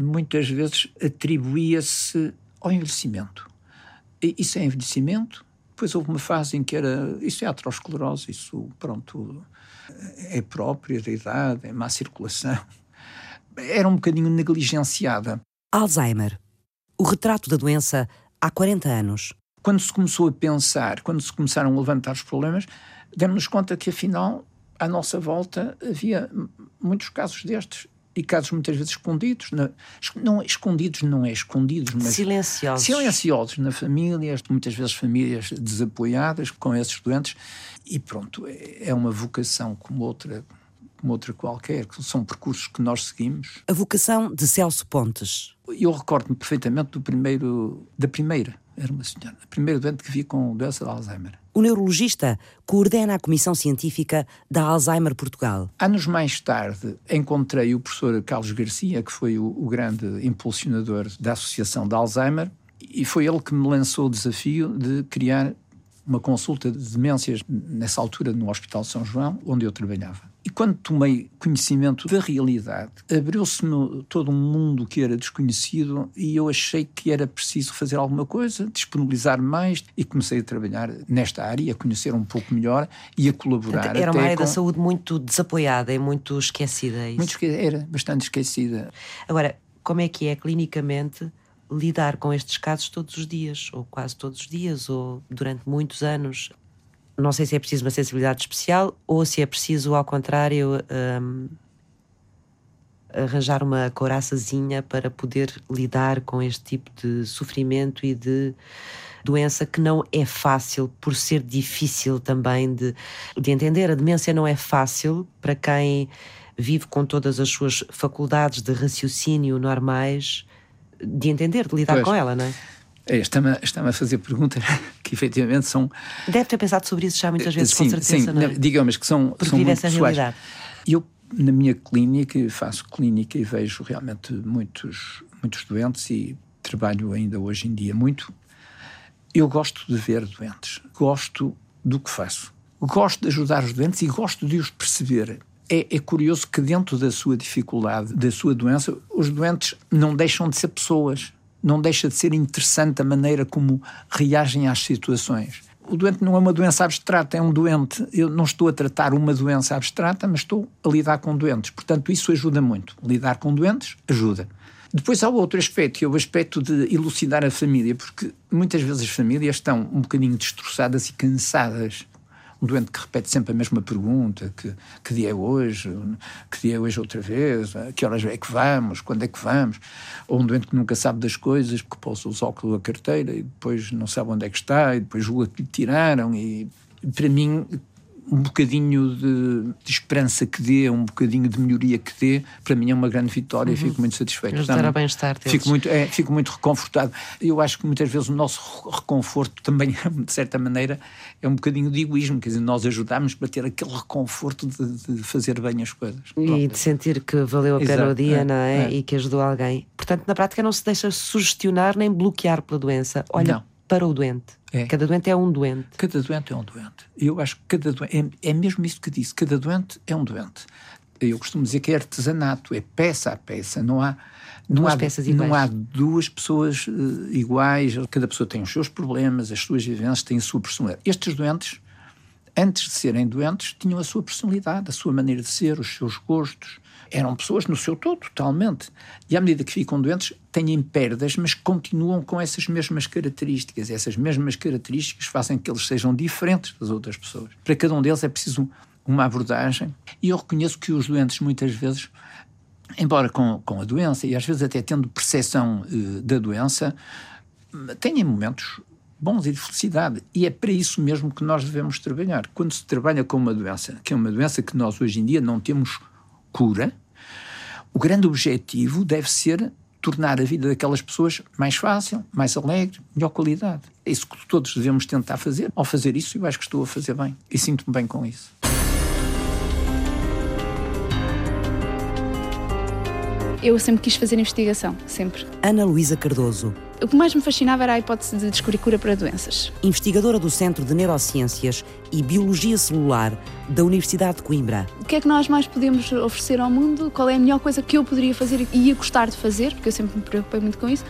muitas vezes atribuía-se ao envelhecimento. E isso é envelhecimento. Depois houve uma fase em que era. Isso é aterosclerose, isso, pronto, é própria da idade, é má circulação. Era um bocadinho negligenciada. Alzheimer. O retrato da doença há 40 anos. Quando se começou a pensar, quando se começaram a levantar os problemas, demos-nos conta que afinal, à nossa volta, havia muitos casos destes e casos muitas vezes escondidos. Na, não, escondidos não é escondidos, mas. Silenciosos. Silenciosos na família, muitas vezes famílias desapoiadas com esses doentes. E pronto, é, é uma vocação como outra, como outra qualquer, são percursos que nós seguimos. A vocação de Celso Pontes. Eu recordo-me perfeitamente do primeiro, da primeira, era uma senhora, a primeira doente que vi com doença de Alzheimer. O neurologista coordena a Comissão Científica da Alzheimer Portugal. Anos mais tarde, encontrei o professor Carlos Garcia, que foi o, o grande impulsionador da Associação de Alzheimer, e foi ele que me lançou o desafio de criar uma consulta de demências nessa altura no Hospital São João, onde eu trabalhava. E quando tomei conhecimento da realidade, abriu-se-me todo um mundo que era desconhecido e eu achei que era preciso fazer alguma coisa, disponibilizar mais e comecei a trabalhar nesta área, a conhecer um pouco melhor e a colaborar. Era uma área com... da saúde muito desapoiada e muito esquecida. É muito esquecida, era bastante esquecida. Agora, como é que é clinicamente lidar com estes casos todos os dias, ou quase todos os dias, ou durante muitos anos? Não sei se é preciso uma sensibilidade especial ou se é preciso, ao contrário, um, arranjar uma couraçazinha para poder lidar com este tipo de sofrimento e de doença que não é fácil, por ser difícil também de, de entender. A demência não é fácil para quem vive com todas as suas faculdades de raciocínio normais, de entender, de lidar pois. com ela, não é? É, está-me está a fazer perguntas que efetivamente são. Deve ter pensado sobre isso já muitas vezes, sim, com certeza. Sim, não é? digamos que são, Porque são muito essa pessoais. realidade. Eu, na minha clínica, faço clínica e vejo realmente muitos, muitos doentes e trabalho ainda hoje em dia muito. Eu gosto de ver doentes, gosto do que faço, gosto de ajudar os doentes e gosto de os perceber. É, é, curioso que, dentro da sua dificuldade, da sua doença, os doentes não deixam de ser pessoas não deixa de ser interessante a maneira como reagem às situações. O doente não é uma doença abstrata, é um doente. Eu não estou a tratar uma doença abstrata, mas estou a lidar com doentes. Portanto, isso ajuda muito. Lidar com doentes ajuda. Depois há outro aspecto, que é o aspecto de elucidar a família, porque muitas vezes as famílias estão um bocadinho destroçadas e cansadas um doente que repete sempre a mesma pergunta: que, que dia é hoje? Que dia é hoje outra vez? A que horas é que vamos? Quando é que vamos? Ou um doente que nunca sabe das coisas, porque pousa os óculos da carteira e depois não sabe onde é que está, e depois julga que lhe tiraram. E para mim, um bocadinho de, de, esperança que dê, um bocadinho de melhoria que dê, para mim é uma grande vitória uhum. e fico muito satisfeito. Ajudar ao bem-estar Fico muito, é, fico muito reconfortado. Eu acho que muitas vezes o nosso reconforto também, de certa maneira, é um bocadinho de egoísmo, quer dizer, nós ajudamos para ter aquele reconforto de, de fazer bem as coisas. E Pronto. de sentir que valeu a pena Exato. o dia, é, não é? é? E que ajudou alguém. Portanto, na prática não se deixa sugestionar nem bloquear pela doença. Olha, não. Para o doente é. Cada doente é um doente. Cada doente é um doente. Eu acho que cada doente. É, é mesmo isso que disse. Cada doente é um doente. Eu costumo dizer que é artesanato, é peça a peça. Não há. Não duas há, peças iguais. não há duas pessoas uh, iguais, cada pessoa tem os seus problemas, as suas vivências, tem a sua personalidade. Estes doentes, antes de serem doentes, tinham a sua personalidade, a sua maneira de ser, os seus gostos, eram pessoas no seu todo, totalmente. E à medida que ficam doentes, têm perdas, mas continuam com essas mesmas características. Essas mesmas características fazem que eles sejam diferentes das outras pessoas. Para cada um deles é preciso uma abordagem. E eu reconheço que os doentes, muitas vezes, embora com, com a doença, e às vezes até tendo percepção uh, da doença, têm momentos bons e de felicidade. E é para isso mesmo que nós devemos trabalhar. Quando se trabalha com uma doença, que é uma doença que nós hoje em dia não temos cura, o grande objetivo deve ser tornar a vida daquelas pessoas mais fácil, mais alegre, melhor qualidade. É isso que todos devemos tentar fazer. Ao fazer isso, eu acho que estou a fazer bem e sinto-me bem com isso. Eu sempre quis fazer investigação, sempre. Ana Luísa Cardoso, O que mais me fascinava era a hipótese de descobrir cura para doenças. Investigadora do Centro de Neurociências e Biologia Celular da Universidade de Coimbra. O que é que nós mais podemos oferecer ao mundo? Qual é a melhor coisa que eu poderia fazer e ia gostar de fazer? Porque eu sempre me preocupei muito com isso.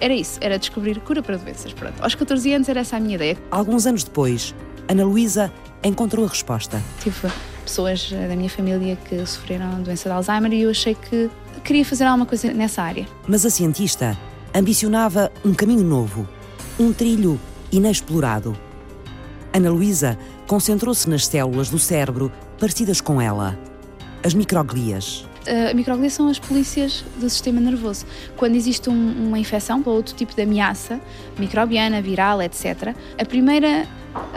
Era isso, era descobrir cura para doenças. Pronto. Aos 14 anos era essa a minha ideia. Alguns anos depois, Ana Luísa encontrou a resposta. Tive pessoas da minha família que sofreram a doença de Alzheimer e eu achei que queria fazer alguma coisa nessa área. Mas a cientista ambicionava um caminho novo, um trilho inexplorado. Ana Luísa concentrou-se nas células do cérebro parecidas com ela, as microglias. Uh, microglias são as polícias do sistema nervoso. Quando existe um, uma infecção ou outro tipo de ameaça, microbiana, viral, etc., a primeira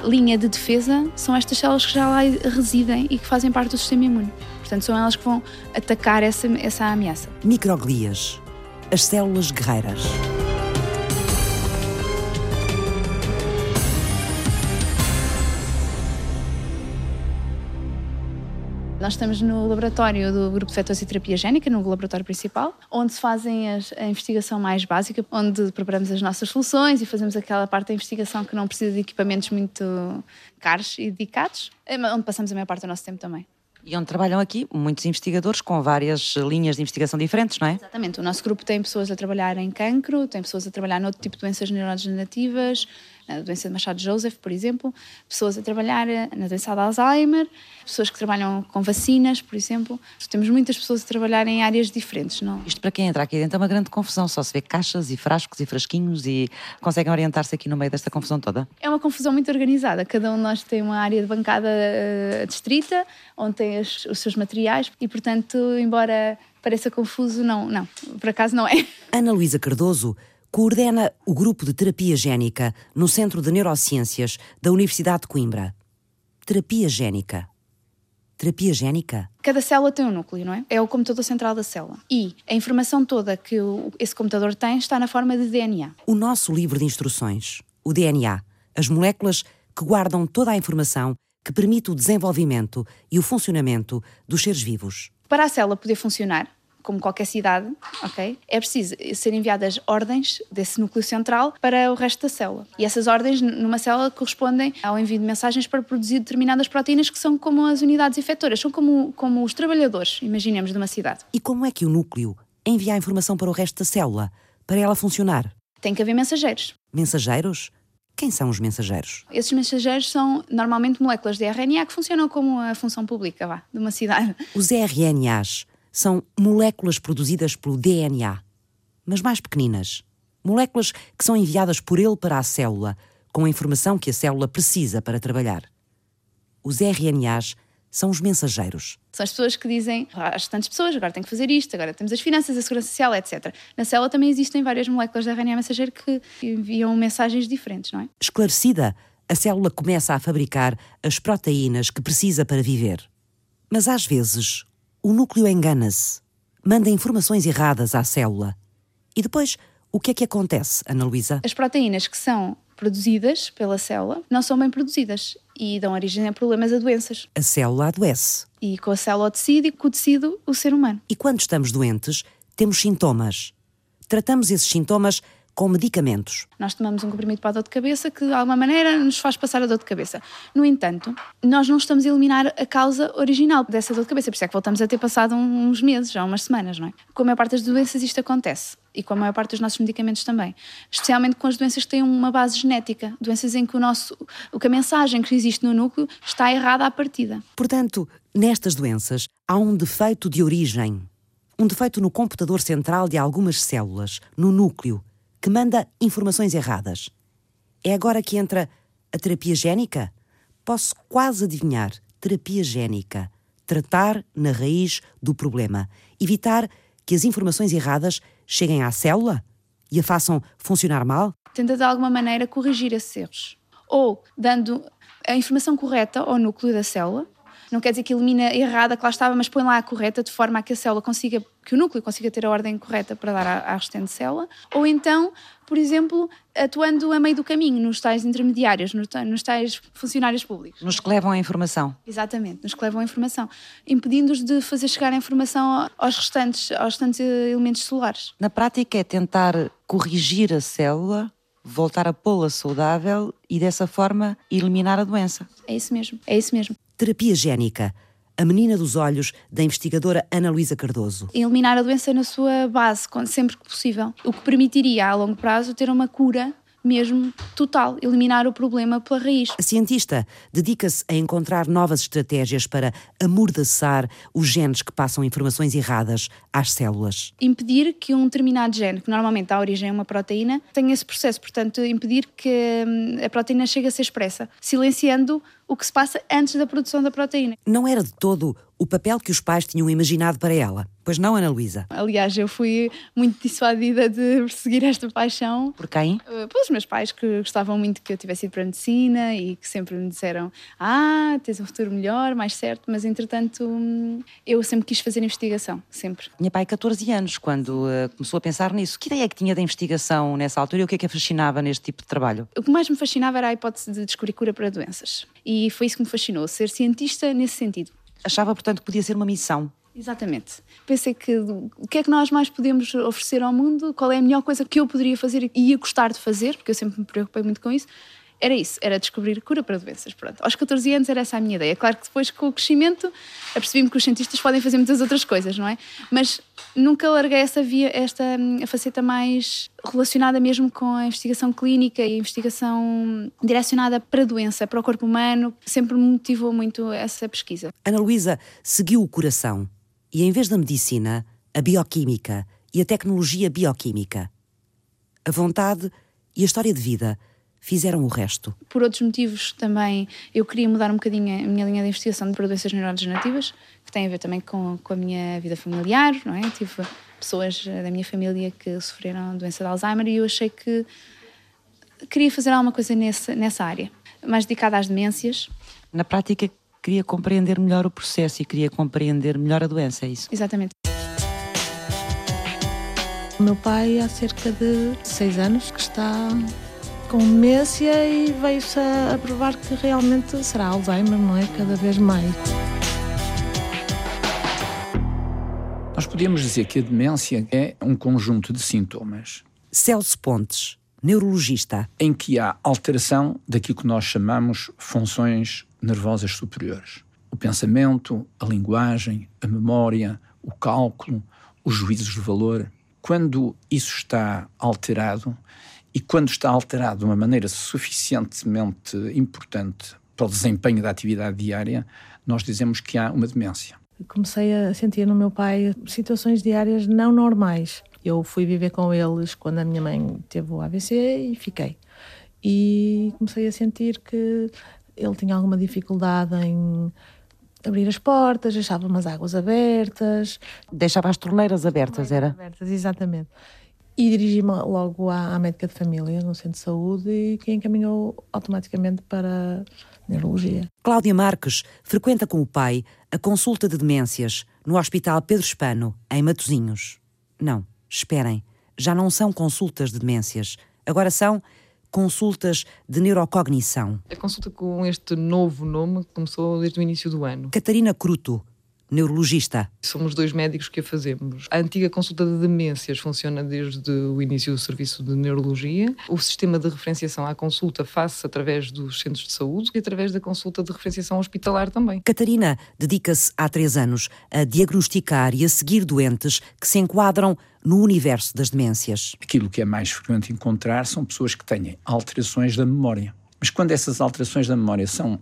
linha de defesa são estas células que já lá residem e que fazem parte do sistema imune. Portanto, são elas que vão atacar essa, essa ameaça. Microglias, as células guerreiras. Nós estamos no laboratório do Grupo de Fetose e Terapia Génica, no laboratório principal, onde se fazem a investigação mais básica, onde preparamos as nossas soluções e fazemos aquela parte da investigação que não precisa de equipamentos muito caros e dedicados, eh, onde passamos a maior parte do nosso tempo também. E onde trabalham aqui muitos investigadores com várias linhas de investigação diferentes, não é? Exatamente. O nosso grupo tem pessoas a trabalhar em cancro, tem pessoas a trabalhar noutro tipo de doenças neurodegenerativas, a doença de Machado Joseph, por exemplo, pessoas a trabalhar eh, na doença de Alzheimer, pessoas que trabalham com vacinas, por exemplo. Temos muitas pessoas a trabalhar em áreas diferentes, não? Isto para quem entra aqui dentro é uma grande confusão, só se vê caixas e frascos e frasquinhos e conseguem orientar-se aqui no meio desta confusão toda? É uma confusão muito organizada, cada um de nós tem uma área de bancada uh, distrita, onde tem as, os seus materiais e, portanto, embora pareça confuso, não, não, por acaso não é. Ana Luísa Cardoso coordena o grupo de terapia génica no Centro de Neurociências da Universidade de Coimbra. Terapia génica. Terapia génica? Cada célula tem um núcleo, não é? É o computador central da célula. E a informação toda que esse computador tem está na forma de DNA. O nosso livro de instruções, o DNA, as moléculas que guardam toda a informação que permite o desenvolvimento e o funcionamento dos seres vivos. Para a célula poder funcionar, como qualquer cidade, ok? É preciso ser enviadas ordens desse núcleo central para o resto da célula. E essas ordens numa célula correspondem ao envio de mensagens para produzir determinadas proteínas que são como as unidades efetoras, são como, como os trabalhadores, imaginemos, de uma cidade. E como é que o núcleo envia a informação para o resto da célula, para ela funcionar? Tem que haver mensageiros. Mensageiros? Quem são os mensageiros? Esses mensageiros são normalmente moléculas de RNA que funcionam como a função pública vá, de uma cidade. Os RNAs são moléculas produzidas pelo DNA, mas mais pequeninas. Moléculas que são enviadas por ele para a célula, com a informação que a célula precisa para trabalhar. Os RNAs são os mensageiros. São as pessoas que dizem às tantas pessoas, agora tem que fazer isto, agora temos as finanças, a segurança social, etc. Na célula também existem várias moléculas de RNA mensageiro que enviam mensagens diferentes, não é? Esclarecida, a célula começa a fabricar as proteínas que precisa para viver. Mas às vezes o núcleo engana-se, manda informações erradas à célula. E depois, o que é que acontece, Ana Luísa? As proteínas que são produzidas pela célula não são bem produzidas e dão origem a problemas a doenças. A célula adoece. E com a célula o tecido e com o tecido o ser humano. E quando estamos doentes, temos sintomas. Tratamos esses sintomas com medicamentos. Nós tomamos um comprimido para a dor de cabeça que de alguma maneira nos faz passar a dor de cabeça. No entanto, nós não estamos a eliminar a causa original dessa dor de cabeça, por isso é que voltamos a ter passado uns meses, já umas semanas, não é? Com a maior parte das doenças isto acontece e com a maior parte dos nossos medicamentos também, especialmente com as doenças que têm uma base genética, doenças em que o nosso, o que a mensagem que existe no núcleo está errada à partida. Portanto, nestas doenças há um defeito de origem, um defeito no computador central de algumas células, no núcleo, que manda informações erradas. É agora que entra a terapia génica? Posso quase adivinhar. Terapia génica. Tratar na raiz do problema. Evitar que as informações erradas cheguem à célula e a façam funcionar mal? Tenta de alguma maneira corrigir esses erros. Ou dando a informação correta ao núcleo da célula Não quer dizer que elimina errada que lá estava, mas põe lá a correta de forma a que a célula consiga, que o núcleo consiga ter a ordem correta para dar à, à restante célula. Ou então, por exemplo, atuando a meio do caminho, nos tais intermediários, nos, nos tais funcionários públicos. Nos que levam a informação. Exatamente, nos que levam a informação, impedindo-os de fazer chegar a informação aos restantes, aos restantes elementos celulares. Na prática é tentar corrigir a célula voltar a pô-la saudável e dessa forma eliminar a doença. É isso mesmo, é isso mesmo. Terapia génica. A menina dos olhos da investigadora Ana Luísa Cardoso. Eliminar a doença na sua base, sempre que possível. O que permitiria, a longo prazo, ter uma cura mesmo total, eliminar o problema pela raiz. A cientista dedica-se a encontrar novas estratégias para amordaçar os genes que passam informações erradas às células. Impedir que um determinado gene, que normalmente dá origem a uma proteína, tenha esse processo, portanto, impedir que hum, a proteína chegue a ser expressa, silenciando o que se passa antes da produção da proteína. Não era de todo o papel que os pais tinham imaginado para ela. Pois não, Ana Luísa? Aliás, eu fui muito dissuadida de seguir esta paixão. Por quem? Uh, pelos meus pais, que gostavam muito que eu tivesse ido para a medicina e que sempre me disseram: Ah, tens um futuro melhor, mais certo. Mas entretanto, eu sempre quis fazer investigação, sempre. Minha pai, 14 anos, quando uh, começou a pensar nisso. Que ideia é que tinha da investigação nessa altura e o que é que a fascinava neste tipo de trabalho? O que mais me fascinava era a hipótese de descobrir cura para doenças. E foi isso que me fascinou, ser cientista nesse sentido. Achava, portanto, que podia ser uma missão. Exatamente. Pensei que o que é que nós mais podemos oferecer ao mundo, qual é a melhor coisa que eu poderia fazer e ia gostar de fazer, porque eu sempre me preocupei muito com isso, era isso, era descobrir cura para doenças. Pronto. Aos 14 anos era essa a minha ideia. Claro que depois, com o crescimento, apercebi-me que os cientistas podem fazer muitas outras coisas, não é? Mas nunca larguei essa via, esta a faceta mais relacionada mesmo com a investigação clínica e a investigação direcionada para a doença, para o corpo humano. Sempre me motivou muito essa pesquisa. Ana Luísa seguiu o coração e, em vez da medicina, a bioquímica e a tecnologia bioquímica. A vontade e a história de vida fizeram o resto. Por outros motivos também eu queria mudar um bocadinho a minha linha de investigação para doenças neurodegenerativas, que tem a ver também com, com a minha vida familiar, não é? Tive pessoas da minha família que sofreram doença de Alzheimer e eu achei que queria fazer alguma coisa nessa, nessa área, mais dedicada às demências. Na prática, queria compreender melhor o processo e queria compreender melhor a doença, é isso? Exatamente. O meu pai há cerca de seis anos que está com demência e veio-se a, provar que realmente será Alzheimer, não é? Cada vez mais. Nós podemos dizer que a demência é um conjunto de sintomas. Celso Pontes, neurologista. Em que há alteração daquilo que nós chamamos funções nervosas superiores. O pensamento, a linguagem, a memória, o cálculo, os juízos de valor. Quando isso está alterado, e quando está alterado de uma maneira suficientemente importante para o desempenho da atividade diária, nós dizemos que há uma demência. Comecei a sentir no meu pai situações diárias não normais. Eu fui viver com eles quando a minha mãe teve o AVC e fiquei. E comecei a sentir que ele tinha alguma dificuldade em abrir as portas, deixava umas águas abertas. Deixava as torneiras abertas, era? Abertas, exatamente. E dirigi-me logo à, à, médica de família, no centro de saúde, e que encaminhou automaticamente para neurologia. Cláudia Marques frequenta com o pai a consulta de demências no Hospital Pedro Espano, em Matosinhos. Não, esperem, já não são consultas de demências, agora são consultas de neurocognição. A consulta com este novo nome começou desde o início do ano. Catarina Cruto neurologista. Somos dois médicos que a fazemos. A antiga consulta de demências funciona desde o início do serviço de neurologia. O sistema de referenciação à consulta faz-se através dos centros de saúde e através da consulta de referenciação hospitalar também. Catarina dedica-se há três anos a diagnosticar e a seguir doentes que se enquadram no universo das demências. Aquilo que é mais frequente encontrar são pessoas que têm alterações da memória. Mas quando essas alterações da memória são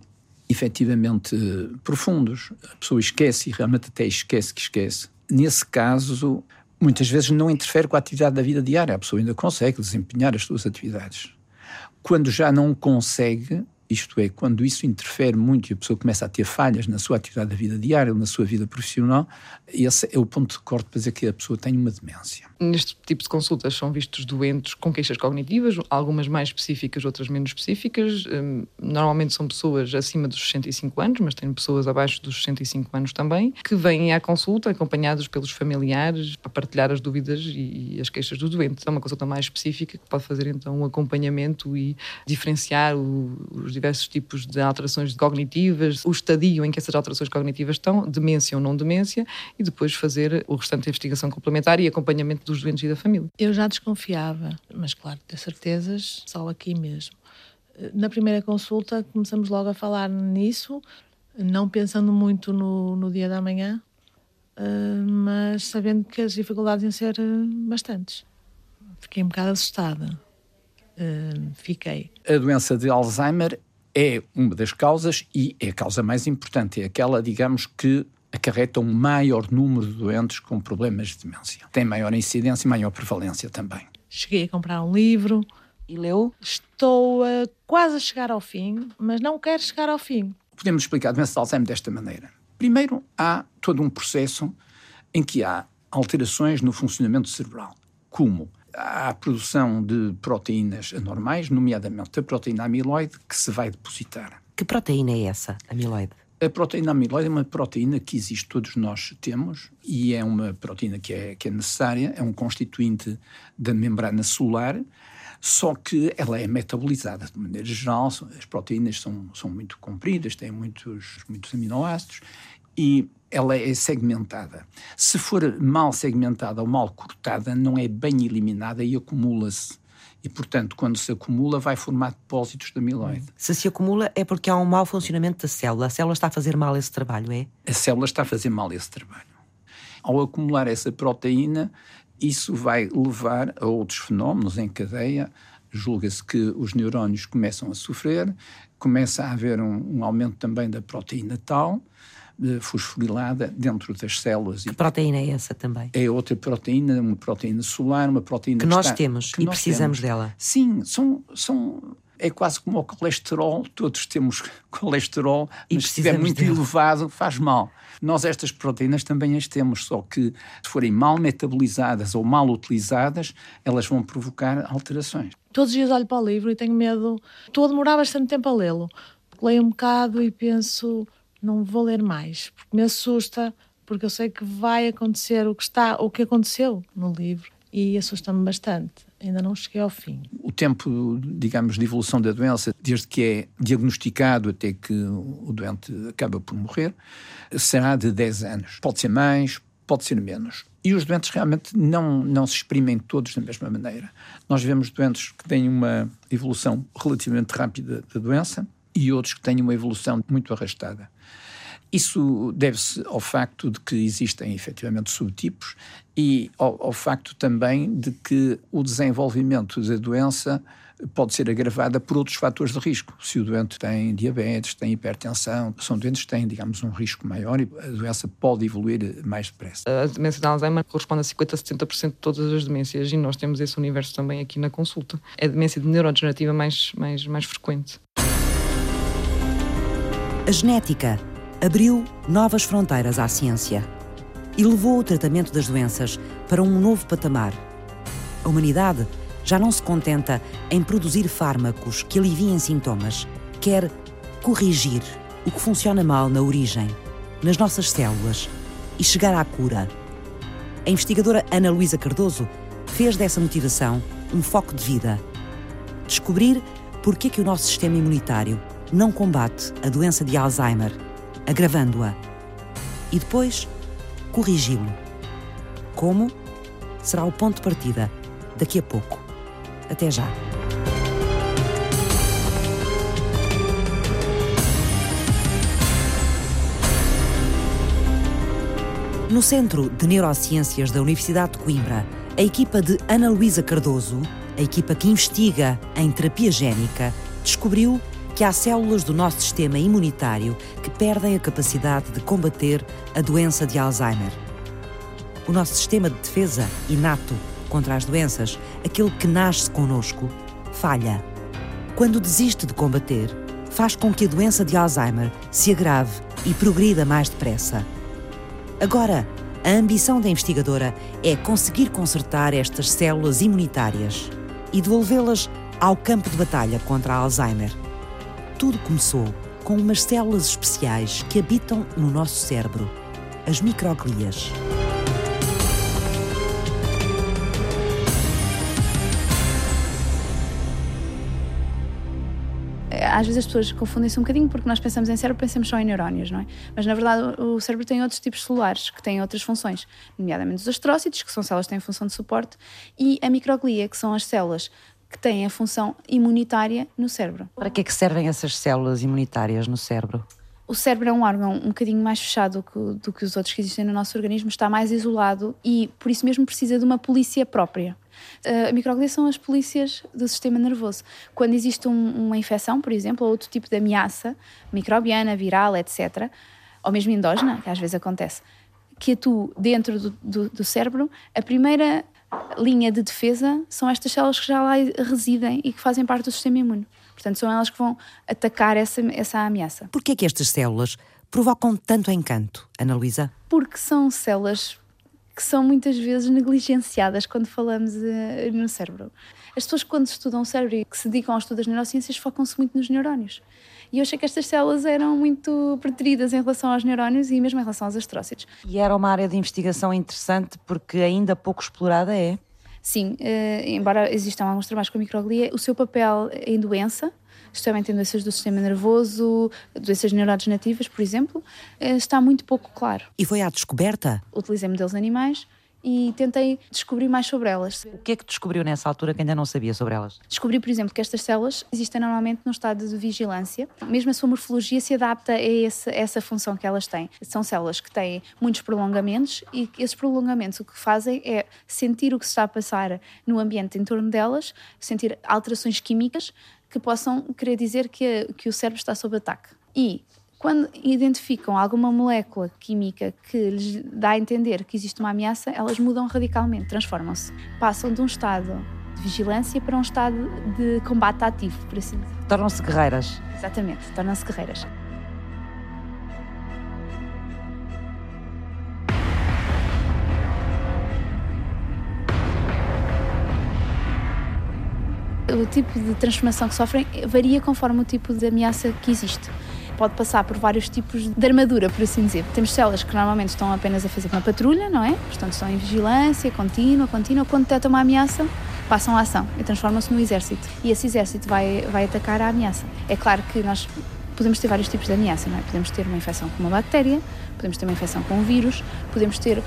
efetivamente profundos. A pessoa esquece e realmente até esquece que esquece. Nesse caso, muitas vezes não interfere com a atividade da vida diária. A pessoa ainda consegue desempenhar as suas atividades. Quando já não consegue, isto é, quando isso interfere muito e a pessoa começa a ter falhas na sua atividade da vida diária ou na sua vida profissional, esse é o ponto de corte para dizer que a pessoa tem uma demência. Neste tipo de consultas são vistos doentes com queixas cognitivas, algumas mais específicas, outras menos específicas. Hum, normalmente são pessoas acima dos 65 anos, mas tem pessoas abaixo dos 65 anos também, que vêm à consulta acompanhados pelos familiares para partilhar as dúvidas e as queixas do doente. É uma consulta mais específica que pode fazer então um acompanhamento e diferenciar os diversos tipos de alterações cognitivas, o estadio em que essas alterações cognitivas estão, demência ou não demência, e depois fazer o restante da investigação complementar e acompanhamento dos doentes e da família. Eu já desconfiava, mas claro, ter certezas só aqui mesmo. Na primeira consulta começamos logo a falar nisso, não pensando muito no, no dia da manhã, eh, mas sabendo que as dificuldades iam ser eh, bastantes. Fiquei um bocado assustada. Uh, fiquei. A doença de Alzheimer é uma das causas e é a causa mais importante, é aquela, digamos, que acarreta um maior número de doentes com problemas de demência. Tem maior incidência e maior prevalência também. Cheguei a comprar um livro. E leu? Estou uh, quase a chegar ao fim, mas não quero chegar ao fim. Podemos explicar a doença de Alzheimer desta maneira. Primeiro, há todo um processo em que há alterações no funcionamento cerebral, como a produção de proteínas anormais, nomeadamente a proteína amiloide, que se vai depositar. Que proteína é essa, amiloide? A proteína amiloide é uma proteína que existe, todos nós temos, e é uma proteína que é, que é necessária, é um constituinte da membrana celular, só que ela é metabolizada de maneira geral, as proteínas são, são muito compridas, têm muitos, muitos aminoácidos, e ela é segmentada. Se for mal segmentada ou mal cortada, não é bem eliminada e acumula-se e, portanto, quando se acumula, vai formar depósitos de amiloide. Se se acumula é porque há um mau funcionamento da célula. A célula está a fazer mal esse trabalho, é? A célula está a fazer mal esse trabalho. Ao acumular essa proteína, isso vai levar a outros fenómenos em cadeia. Julga-se que os neurónios começam a sofrer, começa a haver um, um aumento também da proteína tal, fosforilada dentro das células. Que proteína é essa também? É outra proteína, uma proteína solar, uma proteína que, que nós está, temos que e precisamos temos. dela. Sim, são, são é quase como o colesterol, todos temos colesterol, e mas se estiver muito dela. elevado faz mal. Nós estas proteínas também as temos, só que se forem mal metabolizadas ou mal utilizadas, elas vão provocar alterações. Todos os dias olho para o livro e tenho medo. Estou a demorar bastante tempo a lê-lo. Leio um bocado e penso, não vou ler mais, porque me assusta, porque eu sei que vai acontecer o que está, o que aconteceu no livro e assusta-me bastante. Ainda não cheguei ao fim. O tempo, digamos, de evolução da doença, desde que é diagnosticado até que o doente acaba por morrer, será de 10 anos. Pode ser mais, pode ser menos. E os doentes realmente não, não se exprimem todos da mesma maneira. Nós vemos doentes que têm uma evolução relativamente rápida da doença e outros que têm uma evolução muito arrastada. Isso deve-se ao facto de que existem efetivamente subtipos e ao, ao, facto também de que o desenvolvimento da doença pode ser agravada por outros fatores de risco. Se o doente tem diabetes, tem hipertensão, são doentes que têm, digamos, um risco maior e a doença pode evoluir mais depressa. A demência de Alzheimer corresponde a 50% a 70% de todas as demências e nós temos esse universo também aqui na consulta. É a demência neurodegenerativa mais, mais, mais frequente. A genética abriu novas fronteiras à ciência e levou o tratamento das doenças para um novo patamar. A humanidade já não se contenta em produzir fármacos que aliviem sintomas, quer corrigir o que funciona mal na origem, nas nossas células e chegar à cura. A investigadora Ana Luísa Cardoso fez dessa motivação um foco de vida. Descobrir por que, que o nosso sistema imunitário não combate a doença de Alzheimer agravando-a. E depois, corrigi-lo. Como? Será o ponto de partida daqui a pouco. Até já. No Centro de Neurociências da Universidade de Coimbra, a equipa de Ana Luísa Cardoso, a equipa que investiga em terapia génica, descobriu que há células do nosso sistema imunitário que perdem a capacidade de combater a doença de Alzheimer. O nosso sistema de defesa inato contra as doenças, aquele que nasce conosco, falha. Quando desiste de combater, faz com que a doença de Alzheimer se agrave e progrida mais depressa. Agora, A ambição da investigadora é conseguir consertar estas células imunitárias e devolvê-las ao campo de batalha contra a Alzheimer. Tudo começou com umas células especiais que habitam no nosso cérebro, as microglias. às vezes as pessoas confundem-se um bocadinho porque nós pensamos em cérebro, pensamos só em neurónios, não é? Mas na verdade o cérebro tem outros tipos celulares que têm outras funções, nomeadamente os astrócitos, que são células que têm função de suporte, e a microglia, que são as células que têm a função imunitária no cérebro. Para que é que servem essas células imunitárias no cérebro? O cérebro é um órgão um bocadinho mais fechado do que, do que os outros que existem no nosso organismo, está mais isolado e por isso mesmo precisa de uma polícia própria. Uh, a microglia são as polícias do sistema nervoso. Quando existe um, uma infecção, por exemplo, ou outro tipo de ameaça, microbiana, viral, etc., ou mesmo endógena, que às vezes acontece, que atua dentro do, do, do cérebro, a primeira linha de defesa são estas células que já lá residem e que fazem parte do sistema imune. Portanto, são elas que vão atacar essa, essa ameaça. Por que é que estas células provocam tanto encanto, Ana Luísa? Porque são células que são muitas vezes negligenciadas quando falamos uh, no cérebro. As pessoas, quando estudam o cérebro e que se dedicam ao estudo das neurociências, focam-se muito nos neurónios. E eu achei que estas células eram muito preteridas em relação aos neurónios e mesmo em relação aos astrócitos. E era uma área de investigação interessante porque ainda pouco explorada é? Sim, uh, embora existam alguns trabalhos com a microglia, o seu papel em doença, especialmente em doenças do sistema nervoso, doenças neurodegenerativas, por exemplo, uh, está muito pouco claro. E foi à descoberta? Utilizei modelos animais e tentei descobrir mais sobre elas. O que é que descobriu nessa altura que ainda não sabia sobre elas? Descobri, por exemplo, que estas células existem normalmente num estado de vigilância. Mesmo a sua morfologia se adapta a essa, a essa função que elas têm. São células que têm muitos prolongamentos e esses prolongamentos o que fazem é sentir o que se está a passar no ambiente em torno delas, sentir alterações químicas que possam querer dizer que, que o cérebro está sob ataque. E quando identificam alguma molécula química que lhes dá a entender que existe uma ameaça, elas mudam radicalmente, transformam-se. Passam de um estado de vigilância para um estado de combate ativo, por assim dizer. Tornam-se guerreiras. Exatamente, tornam-se guerreiras. O tipo de transformação que sofrem varia conforme o tipo de ameaça que existe pode passar por vários tipos de armadura, por assim dizer. Temos células que normalmente estão apenas a fazer uma patrulha, não é? Portanto, estão em vigilância contínua, contínua. Quando detectam uma ameaça, passam a ação e transformam-se no exército. E esse exército vai, vai atacar a ameaça. É claro que nós podemos ter vários tipos de ameaça, não é? Podemos ter uma infecção com uma bactéria, podemos ter uma infecção com um vírus, podemos ter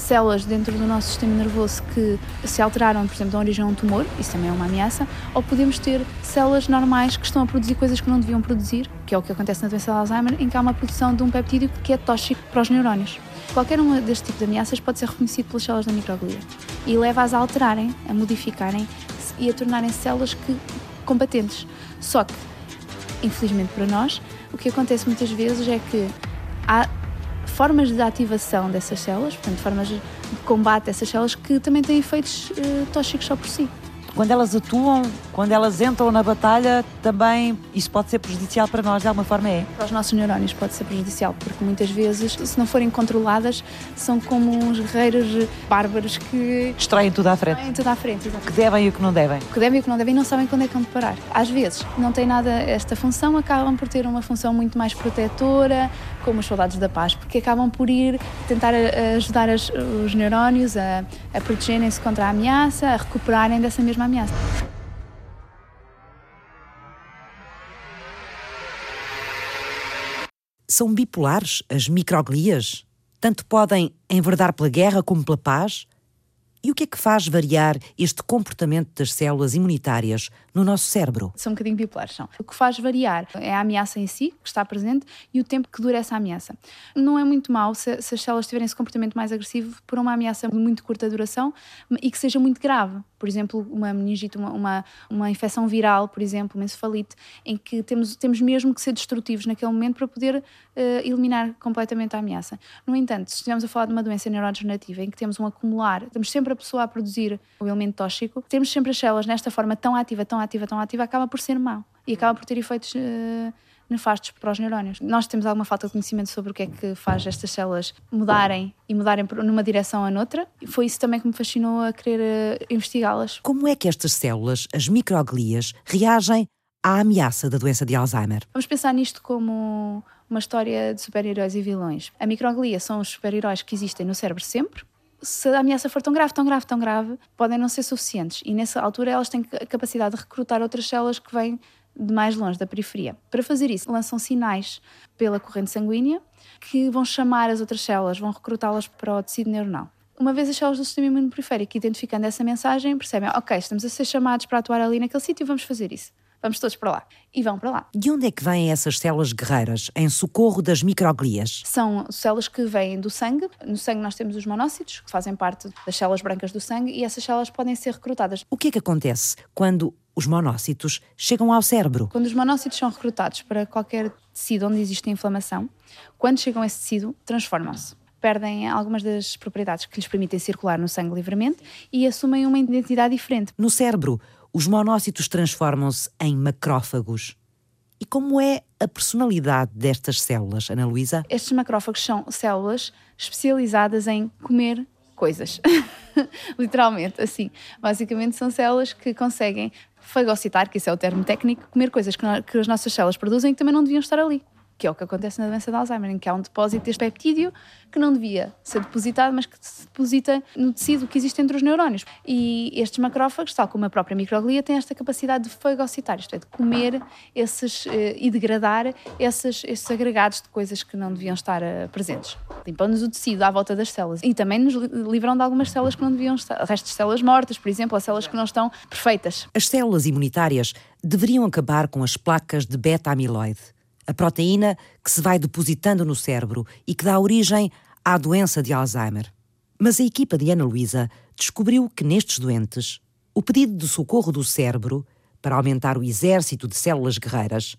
células dentro do nosso sistema nervoso que se alteraram, por exemplo, da origem a um tumor, isso também é uma ameaça, ou podemos ter células normais que estão a produzir coisas que não deviam produzir, que é o que acontece na doença de Alzheimer, em que há uma produção de um peptídeo que é tóxico para os neurónios. Qualquer um deste tipo de ameaças pode ser reconhecido pelas células da microglia e leva-as a alterarem, a modificarem e a tornarem células que, combatentes. Só que, infelizmente para nós, o que acontece muitas vezes é que há formas de ativação dessas células, portanto, formas de combate dessas células que também têm efeitos uh, tóxicos só por si. Quando elas atuam, quando elas entram na batalha, também isso pode ser prejudicial para nós, de alguma forma é? Para os nossos neurónios pode ser prejudicial, porque muitas vezes, se não forem controladas, são como uns guerreiros bárbaros que... Destroem tudo à frente. Destroem tudo à frente, exatamente. Que devem e o que não devem. O que devem e o que não devem e não sabem quando é que vão parar. Às vezes, não tem nada esta função, acabam por ter uma função muito mais protetora, como os soldados da paz, porque acabam por ir tentar ajudar as, os neurónios a, a protegerem-se contra a ameaça, a recuperarem dessa mesma ameaça. São bipolares as microglias? Tanto podem enverdar pela guerra como pela paz? E o que é que faz variar este comportamento das células imunitárias no nosso cérebro? São um bocadinho bipolares, são. O que faz variar é a ameaça em si, que está presente, e o tempo que dura essa ameaça. Não é muito mau se, se as células tiverem esse comportamento mais agressivo por uma ameaça de muito curta duração e que seja muito grave. Por exemplo, uma meningite, uma, uma, uma infecção viral, por exemplo, uma encefalite, em que temos, temos mesmo que ser destrutivos naquele momento para poder uh, eliminar completamente a ameaça. No entanto, se estivermos a falar de uma doença neurodegenerativa em que temos um acumular, temos sempre a pessoa a produzir o elemento tóxico, temos sempre as células nesta forma tão ativa, tão ativa, tão ativa, acaba por ser mau e acaba por ter efeitos uh, nefastos para os neurónios. Nós temos alguma falta de conhecimento sobre o que é que faz estas células mudarem e mudarem numa direção ou noutra. E foi isso também que me fascinou a querer uh, investigá-las. Como é que estas células, as microglias, reagem à ameaça da doença de Alzheimer? Vamos pensar nisto como uma história de super-heróis e vilões. A microglia são os super-heróis que existem no cérebro sempre, se a ameaça for tão grave, tão grave, tão grave, podem não ser suficientes. E nessa altura elas têm a capacidade de recrutar outras células que vêm de mais longe, da periferia. Para fazer isso, lançam sinais pela corrente sanguínea que vão chamar as outras células, vão recrutá-las para o tecido neuronal. Uma vez as células do sistema imuno periférico identificando essa mensagem, percebem, ok, estamos a ser chamados para atuar ali naquele sítio, vamos fazer isso vamos todos para lá. E vão para lá. De onde é que vêm essas células guerreiras em socorro das microglias? São células que vêm do sangue. No sangue nós temos os monócitos, que fazem parte das células brancas do sangue, e essas células podem ser recrutadas. O que é que acontece quando os monócitos chegam ao cérebro? Quando os monócitos são recrutados para qualquer tecido onde existe inflamação, quando chegam a esse tecido, transformam-se perdem algumas das propriedades que lhes permitem circular no sangue livremente e assumem uma identidade diferente. No cérebro, os monócitos transformam-se em macrófagos. E como é a personalidade destas células, Ana Luísa? Estes macrófagos são células especializadas em comer coisas. Literalmente, assim. Basicamente são células que conseguem fagocitar, que isso é o termo técnico, comer coisas que, que as nossas células produzem que também não deviam estar ali que é o que acontece na doença de Alzheimer, em que há um depósito deste peptídeo que não devia ser depositado, mas que se deposita no tecido que existe entre os neurónios. E estes macrófagos, tal como a própria microglia, têm esta capacidade de fagocitar, isto é, de comer esses eh, e degradar esses, esses agregados de coisas que não deviam estar uh, presentes. Limpando-nos o tecido à volta das células e também nos livram de algumas células que não deviam estar, restos de células mortas, por exemplo, as células que não estão perfeitas. As células imunitárias deveriam acabar com as placas de beta-amiloide a proteína que se vai depositando no cérebro e que dá origem à doença de Alzheimer. Mas a equipa de Ana Luísa descobriu que nestes doentes, o pedido de socorro do cérebro para aumentar o exército de células guerreiras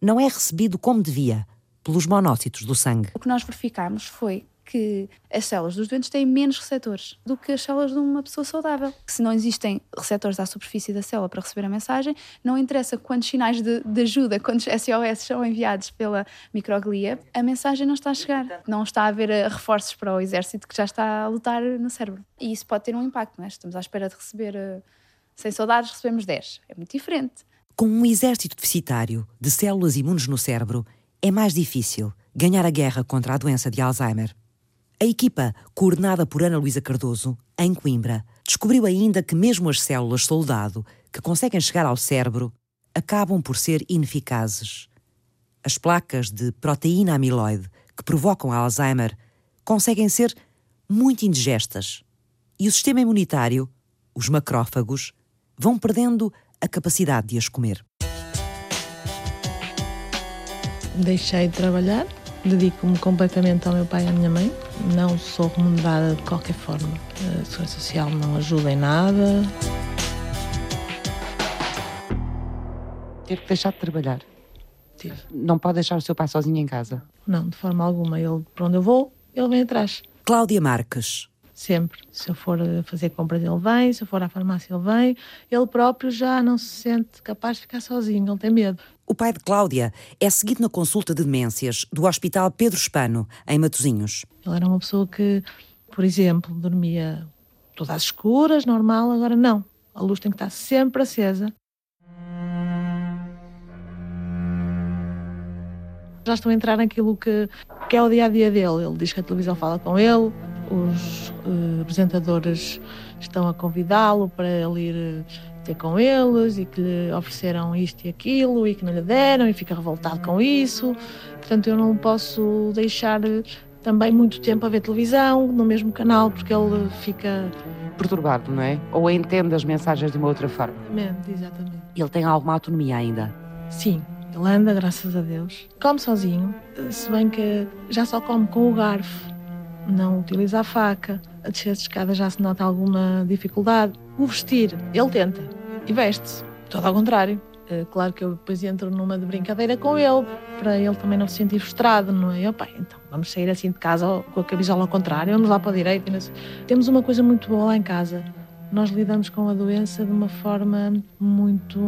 não é recebido como devia pelos monócitos do sangue. O que nós verificamos foi que as células dos doentes têm menos receptores do que as células de uma pessoa saudável. Se não existem receptores à superfície da célula para receber a mensagem, não interessa quantos sinais de, de ajuda, quantos SOS são enviados pela microglia, a mensagem não está a chegar. Não está a haver eh, reforços para o exército que já está a lutar no cérebro. E isso pode ter um impacto, não é? Estamos à espera de receber 100 eh, soldados, recebemos 10. É muito diferente. Com um exército deficitário de células imunes no cérebro, é mais difícil ganhar a guerra contra a doença de Alzheimer. A equipa, coordenada por Ana Luísa Cardoso, em Coimbra, descobriu ainda que mesmo as células soldado que conseguem chegar ao cérebro acabam por ser ineficazes. As placas de proteína amiloide que provocam Alzheimer conseguem ser muito indigestas e o sistema imunitário, os macrófagos, vão perdendo a capacidade de as comer. Deixei de trabalhar Dedico-me completamente ao meu pai e à minha mãe. Não sou remunerada de qualquer forma. A Segurança Social não ajuda em nada. Teve que deixar de trabalhar? Tive. Não pode deixar o seu pai sozinho em casa? Não, de forma alguma. Ele, para onde eu vou, ele vem atrás. Cláudia Marques. Sempre. Se eu for fazer compras, ele vem. Se eu for à farmácia, ele vem. Ele próprio já não se sente capaz de ficar sozinho. Ele tem medo. O pai de Cláudia é seguido na consulta de demências do Hospital Pedro Espano, em Matosinhos. Ele era uma pessoa que, por exemplo, dormia todas as escuras, normal, agora não. A luz tem que estar sempre acesa. Já estou a entrar naquilo que, que é o dia a dia dele. Ele diz que a televisão fala com ele, os uh, apresentadores estão a convidá-lo para ele ir ter com eles e que lhe ofereceram isto e aquilo e que não lhe deram e fica revoltado com isso. Portanto, eu não posso deixar também muito tempo a ver televisão no mesmo canal porque ele fica perturbado, não é? Ou entende as mensagens de uma outra forma. Exatamente, exatamente. Ele tem alguma autonomia ainda? Sim, ele anda, graças a Deus. Come sozinho, se bem que já só come com o garfo, não utiliza a faca. A descer de escada já se nota alguma dificuldade. O vestir, ele tenta e veste-se. Todo ao contrário. É claro que eu depois entro numa de brincadeira com ele, para ele também não se sentir frustrado, não é? Eu, pá, então vamos sair assim de casa com a camisola ao contrário, vamos lá para a direita. Temos uma coisa muito boa lá em casa. Nós lidamos com a doença de uma forma muito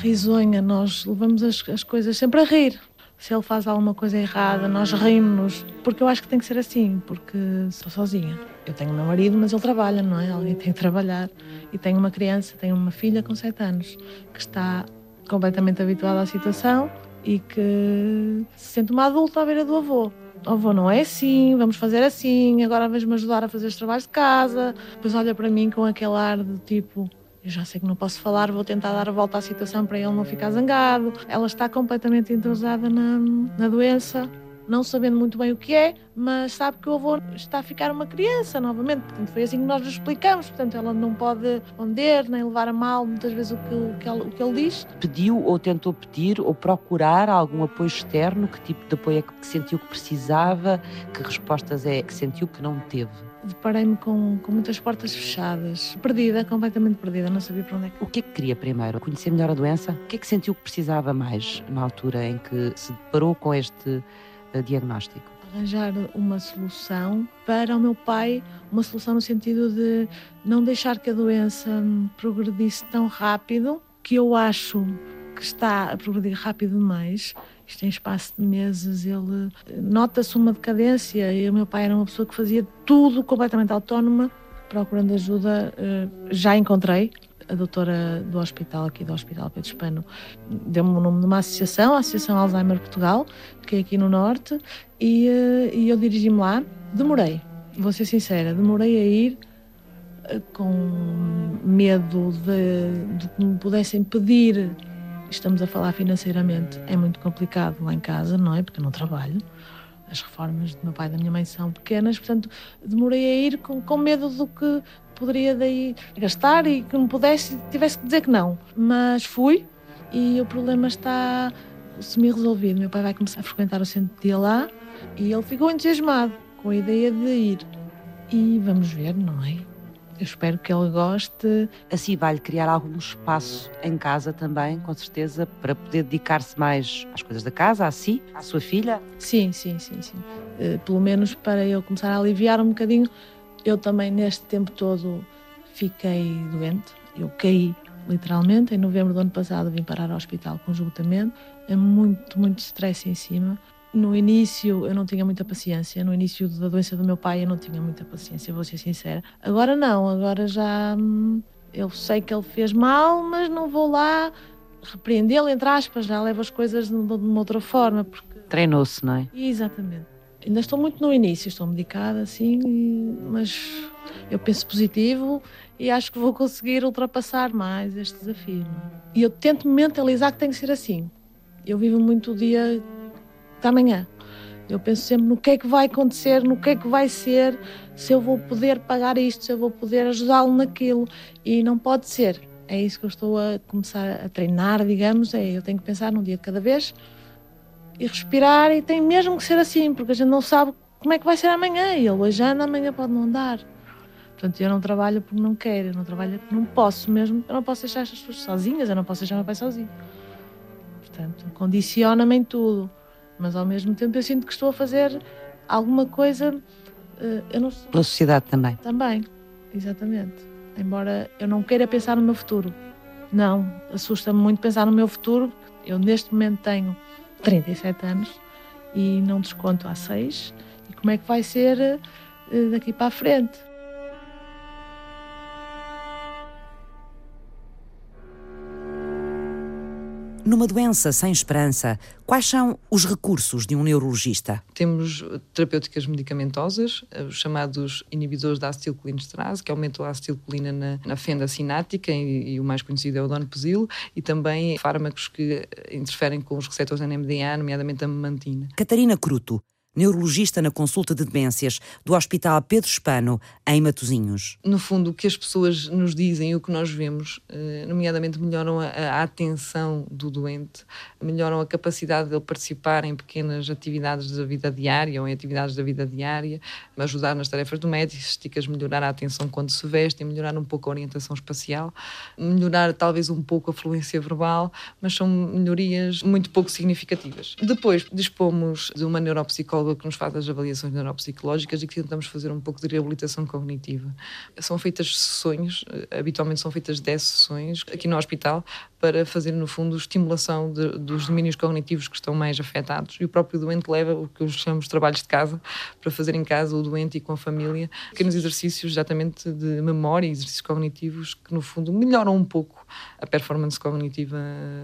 risonha, nós levamos as, as coisas sempre a rir. Se ele faz alguma coisa errada, nós rimos, porque eu acho que tem que ser assim, porque sou sozinha. Eu tenho meu marido, mas ele trabalha, não é? Alguém tem que trabalhar. E tenho uma criança, tenho uma filha com 7 anos, que está completamente habituada à situação e que se sente uma adulta à beira do avô. O avô não é assim, vamos fazer assim, agora vais-me ajudar a fazer os trabalhos de casa. Depois olha para mim com aquele ar de tipo, eu já sei que não posso falar, vou tentar dar a volta à situação para ele não ficar zangado. Ela está completamente entrosada na, na doença não sabendo muito bem o que é, mas sabe que o avô está a ficar uma criança novamente. Portanto, foi assim que nós lhe explicamos. Portanto, ela não pode responder nem levar a mal muitas vezes o que, o que, o que ele diz. Pediu ou tentou pedir ou procurar algum apoio externo? Que tipo de apoio é que sentiu que precisava? Que respostas é que sentiu que não teve? Deparei-me com, com muitas portas fechadas, perdida, completamente perdida, não sabia para onde é que. O que é que queria primeiro? Conhecer melhor a doença? O que é que sentiu que precisava mais na altura em que se deparou com este diagnóstico? Arranjar uma solução para o meu pai, uma solução no sentido de não deixar que a doença progredisse tão rápido, que eu acho que está a progredir rápido demais. Isto em espaço de meses, ele nota-se uma decadência. E o meu pai era uma pessoa que fazia tudo completamente autónoma, procurando ajuda. Eh, já encontrei, a doutora do hospital, aqui do Hospital Pedro Hispano, deu-me o nome de uma associação, a Associação Alzheimer Portugal, que é aqui no Norte, e, eh, e eu dirigi-me lá. Demorei, vou ser sincera, demorei a ir eh, com medo de, de que me pudessem pedir. Estamos a falar financeiramente, é muito complicado lá em casa, não é? Porque eu não trabalho as reformas do meu pai e da minha mãe são pequenas, portanto demorei a ir com, com medo do que poderia daí gastar e que não pudesse, tivesse que dizer que não. Mas fui e o problema está semi-resolvido. Meu pai vai começar a frequentar o centro de dia lá e ele ficou entusiasmado com a ideia de ir. E vamos ver, não é? Eu espero que ele goste. Assim vai-lhe criar algum espaço em casa também, com certeza, para poder dedicar-se mais às coisas da casa, a si, à sua filha? Sim, sim, sim, sim. Uh, pelo menos para eu começar a aliviar um bocadinho eu também, neste tempo todo, fiquei doente. Eu caí, literalmente. Em novembro do ano passado, vim parar ao hospital com esgotamento. É muito, muito stress em cima. No início, eu não tinha muita paciência. No início da doença do meu pai, eu não tinha muita paciência, vou ser sincera. Agora não, agora já. Hum, eu sei que ele fez mal, mas não vou lá repreendê-lo, entre aspas, já levo as coisas de uma outra forma. Porque... Treinou-se, não é? Exatamente. Ainda estou muito no início, estou medicada assim, mas eu penso positivo e acho que vou conseguir ultrapassar mais este desafio. E eu tento mentalizar que tem que ser assim. Eu vivo muito o dia da manhã. Eu penso sempre no que é que vai acontecer, no que é que vai ser, se eu vou poder pagar isto, se eu vou poder ajudá-lo naquilo. E não pode ser. É isso que eu estou a começar a treinar, digamos. É, eu tenho que pensar num dia de cada vez e respirar e tem mesmo que ser assim, porque a gente não sabe como é que vai ser amanhã. E ele hoje anda, amanhã pode não andar. Portanto, eu não trabalho porque não quero, eu não trabalho porque não posso mesmo. Eu não posso deixar as pessoas sozinhas, eu não posso deixar meu pai sozinho. Portanto, condiciona-me em tudo. Mas ao mesmo tempo eu sinto que estou a fazer alguma coisa. Uh, eu não... Pela sociedade também. Também, exatamente. Embora eu não queira pensar no meu futuro. Não, assusta-me muito pensar no meu futuro. Eu neste momento tenho 37 anos e não desconto há 6. E como é que vai ser eh, daqui para a frente? Numa doença sem esperança, quais são os recursos de um neurologista? Temos terapêuticas medicamentosas, eh, os chamados inibidores da acetilcolinesterase, que aumentam a acetilcolina na, na fenda sináptica, e, e, o mais conhecido é o donepezil, e também fármacos que interferem com os receptores NMDA, nomeadamente a memantina. Catarina Cruto, neurologista na consulta de demências do Hospital Pedro Espano, em Matosinhos. No fundo, o que as pessoas nos dizem e o que nós vemos, eh, nomeadamente melhoram a, atenção do doente, melhoram a capacidade de ele participar em pequenas atividades da vida diária ou em atividades da vida diária, ajudar nas tarefas domésticas, melhorar a atenção quando se veste, melhorar um pouco a orientação espacial, melhorar talvez um pouco a fluência verbal, mas são melhorias muito pouco significativas. Depois dispomos de uma neuropsicóloga psicóloga que nos faz as avaliações neuropsicológicas e que tentamos fazer um pouco de reabilitação cognitiva. São feitas sessões, eh, habitualmente são feitas 10 sessões aqui no hospital para fazer, no fundo, estimulação de, dos domínios cognitivos que estão mais afetados. E o próprio doente leva o que eu chamo de trabalhos de casa para fazer em casa o doente e com a família pequenos exercícios exatamente de memória, exercícios cognitivos que, no fundo, melhoram um pouco a performance cognitiva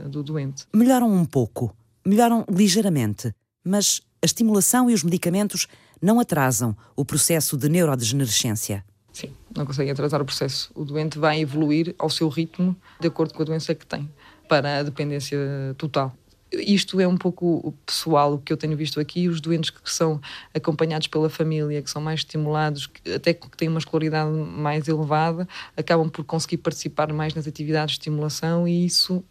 do doente. Melhoram um pouco, melhoram ligeiramente, mas a estimulação e os medicamentos não atrasam o processo de neurodegenerescência. Sim, não conseguem atrasar o processo. O doente vai evoluir ao seu ritmo, de acordo com a doença que tem, para a dependência total isto é um pouco pessoal o que eu tenho visto aqui. Os doentes que são acompanhados pela família, que são mais estimulados, até que têm uma escolaridade mais elevada, acabam por conseguir participar mais nas atividades de estimulação e isso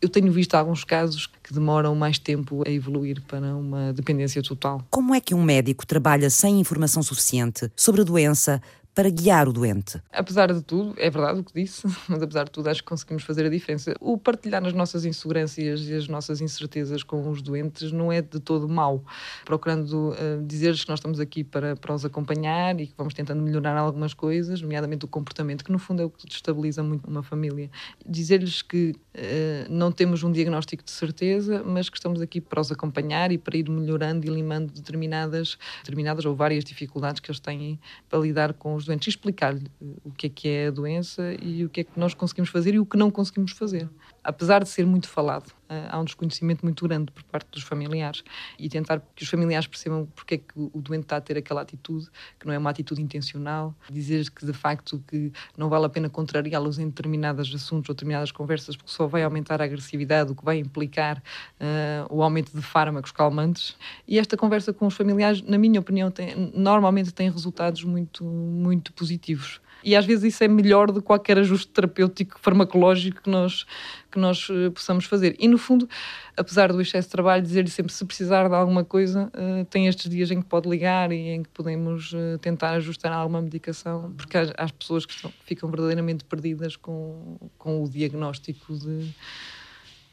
eu tenho visto alguns casos que demoram mais tempo a evoluir para uma dependência total. Como é que um médico trabalha sem informação suficiente sobre a doença para guiar o doente. Apesar de tudo, é verdade o que disse, mas apesar de tudo acho que conseguimos fazer a diferença. O partilhar as nossas inseguranças e as nossas incertezas com os doentes não é de todo mau. Procurando uh, dizer-lhes que nós estamos aqui para, para os acompanhar e que vamos tentando melhorar algumas coisas, nomeadamente o comportamento, que no fundo é o que destabiliza muito uma família. Dizer-lhes que uh, não temos um diagnóstico de certeza, mas que estamos aqui para os acompanhar e para ir melhorando e limando determinadas, determinadas ou várias dificuldades que eles têm para lidar com os doentes, explicar-lhe eh, o que é que é a doença e o que é que nós conseguimos fazer e o que não conseguimos fazer. Apesar de ser muito falado, eh, há um desconhecimento muito grande por parte dos familiares e tentar que os familiares percebam porque é que o doente está a ter aquela atitude, que não é uma atitude intencional, dizer que de facto que não vale a pena contrariá-los em determinados assuntos ou determinadas conversas porque só vai aumentar a agressividade, o que vai implicar uh, o aumento de fármacos calmantes. E esta conversa com os familiares, na minha opinião, tem, normalmente tem resultados muito, muito positivos e às vezes isso é melhor do que qualquer ajuste terapêutico farmacológico que nós, que nós uh, possamos fazer. E no fundo, apesar do excesso de trabalho, dizer-lhe sempre se precisar de alguma coisa, uh, tem estes dias em que pode ligar e em que podemos uh, tentar ajustar alguma medicação, porque há, há pessoas que estão, ficam verdadeiramente perdidas com, com o diagnóstico de,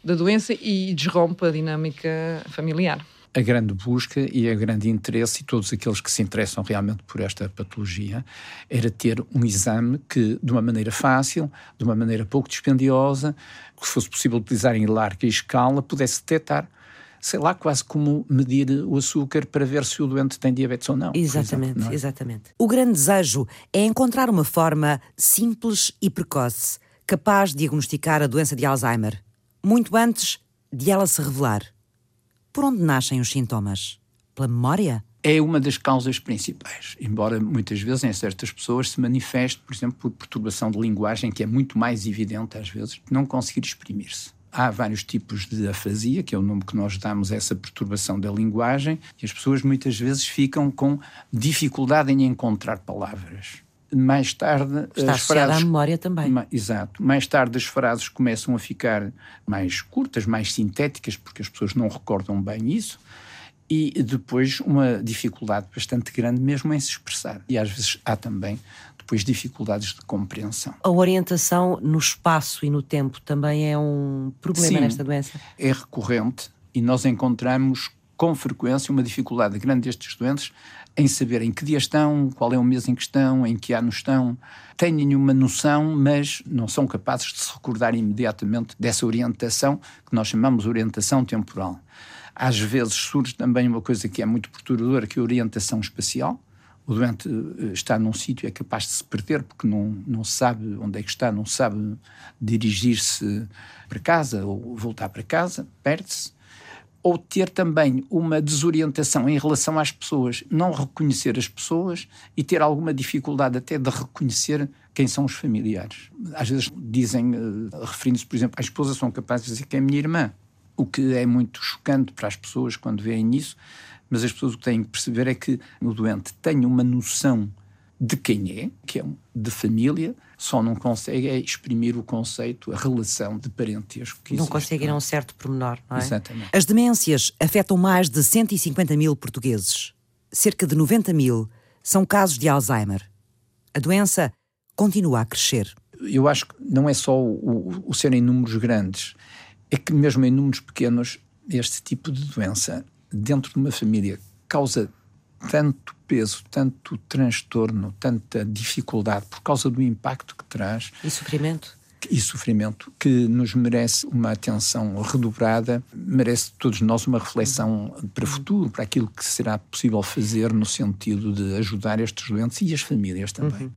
da doença e desrompe a dinâmica familiar a grande busca e a grande interesse, e todos aqueles que se interessam realmente por esta patologia, era ter um exame que, de uma maneira fácil, de uma maneira pouco dispendiosa, que fosse possível utilizar em larga escala, pudesse detectar sei lá, quase como medir o açúcar para ver se o doente tem diabetes ou não. Exatamente, exemplo, não é? exatamente. O grande desejo é encontrar uma forma simples e precoce, capaz de diagnosticar a doença de Alzheimer, muito antes de ela se revelar. Por onde nascem os sintomas? Pela memória? É uma das causas principais, embora muitas vezes em certas pessoas se manifeste, por exemplo, por perturbação de linguagem, que é muito mais evidente às vezes, não conseguir exprimir-se. Há vários tipos de afasia, que é o nome que nós damos a essa perturbação da linguagem, e as pessoas muitas vezes ficam com dificuldade em encontrar palavras mais tarde Está as frases à memória também. Ma, exato. Mais tarde as frases começam a ficar mais curtas, mais sintéticas, porque as pessoas não recordam bem isso. E depois uma dificuldade bastante grande mesmo em se expressar. E às vezes há também depois dificuldades de compreensão. A orientação no espaço e no tempo também é um problema Sim, nesta doença? É recorrente e nós encontramos com frequência uma dificuldade grande destes doentes em saber em que dia estão, qual é o mês em que estão, em que ano estão. Têm uma noção, mas não são capazes de se recordar imediatamente dessa orientação que nós chamamos orientação temporal. Às vezes surge também uma coisa que é muito perturbadora, que é a orientação espacial. O doente eh, está num sítio é capaz de se perder porque não, não sabe onde é que está, não sabe dirigir-se para casa ou voltar para casa, perde-se ou ter também uma desorientação em relação às pessoas, não reconhecer as pessoas e ter alguma dificuldade até de reconhecer quem são os familiares. Às vezes dizem, uh, referindo-se, por exemplo, à esposa, são capazes de dizer que é minha irmã, o que é muito chocante para as pessoas quando veem isso, mas as pessoas o que têm que perceber é que o doente tem uma noção de quem é, que é de família, só não consegue é exprimir o conceito, a relação de parentesco que Não existe. consegue ir a um certo pormenor, não é? Exatamente. As demências afetam mais de 150 mil portugueses. Cerca de 90 mil são casos de Alzheimer. A doença continua a crescer. Eu acho que não é só o, o, o ser em números grandes, é que mesmo em números pequenos, este tipo de doença, dentro de uma família causa tanto peso, tanto transtorno, tanta dificuldade por causa do impacto que traz. E sofrimento? E sofrimento, que nos merece uma atenção redobrada, merece todos nós uma reflexão para o futuro, para aquilo que será possível fazer no sentido de ajudar estes doentes e as famílias também. Uhum.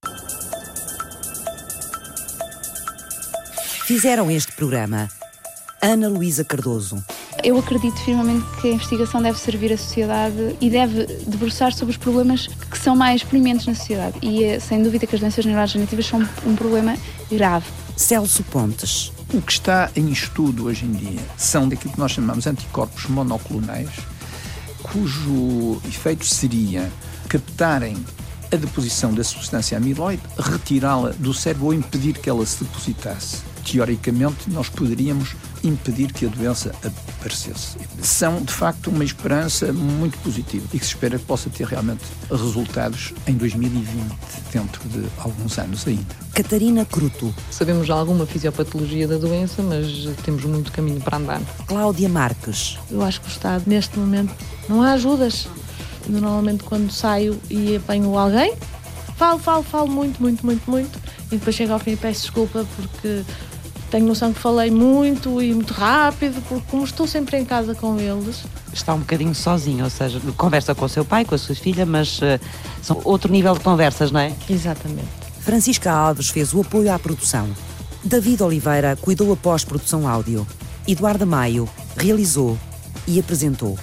Fizeram este programa Ana Luísa Cardoso, eu acredito firmemente que a investigação deve servir à sociedade e deve debruçar sobre os problemas que são mais prementes na sociedade. E eh, sem dúvida que as doenças neurodegenerativas são um problema grave. Celso Pontes. O que está em estudo hoje em dia são daquilo que nós chamamos anticorpos monoclonais, cujo efeito seria captarem a deposição da substância amiloide, retirá-la do cérebro ou impedir que ela se depositasse. Teoricamente, nós poderíamos impedir que a doença aparecesse. São, de facto, uma esperança muito positiva e que se espera que possa ter realmente resultados em 2020, dentro de alguns anos ainda. Catarina Cruto. Sabemos alguma fisiopatologia da doença, mas temos muito caminho para andar. Cláudia Marques. Eu acho que o Estado, neste momento, não há ajudas. Normalmente, quando saio e apanho alguém, falo, falo, falo muito, muito, muito, muito, e depois chego ao fim e peço desculpa porque tenho noção que falei muito e muito rápido, porque como estou sempre em casa com eles. Está um bocadinho sozinho, ou seja, conversa com o seu pai, com a sua filha, mas uh, são outro nível de conversas, não é? Exatamente. Francisca Alves fez o apoio à produção. David Oliveira cuidou a pós-produção áudio. Eduardo Maio realizou e apresentou.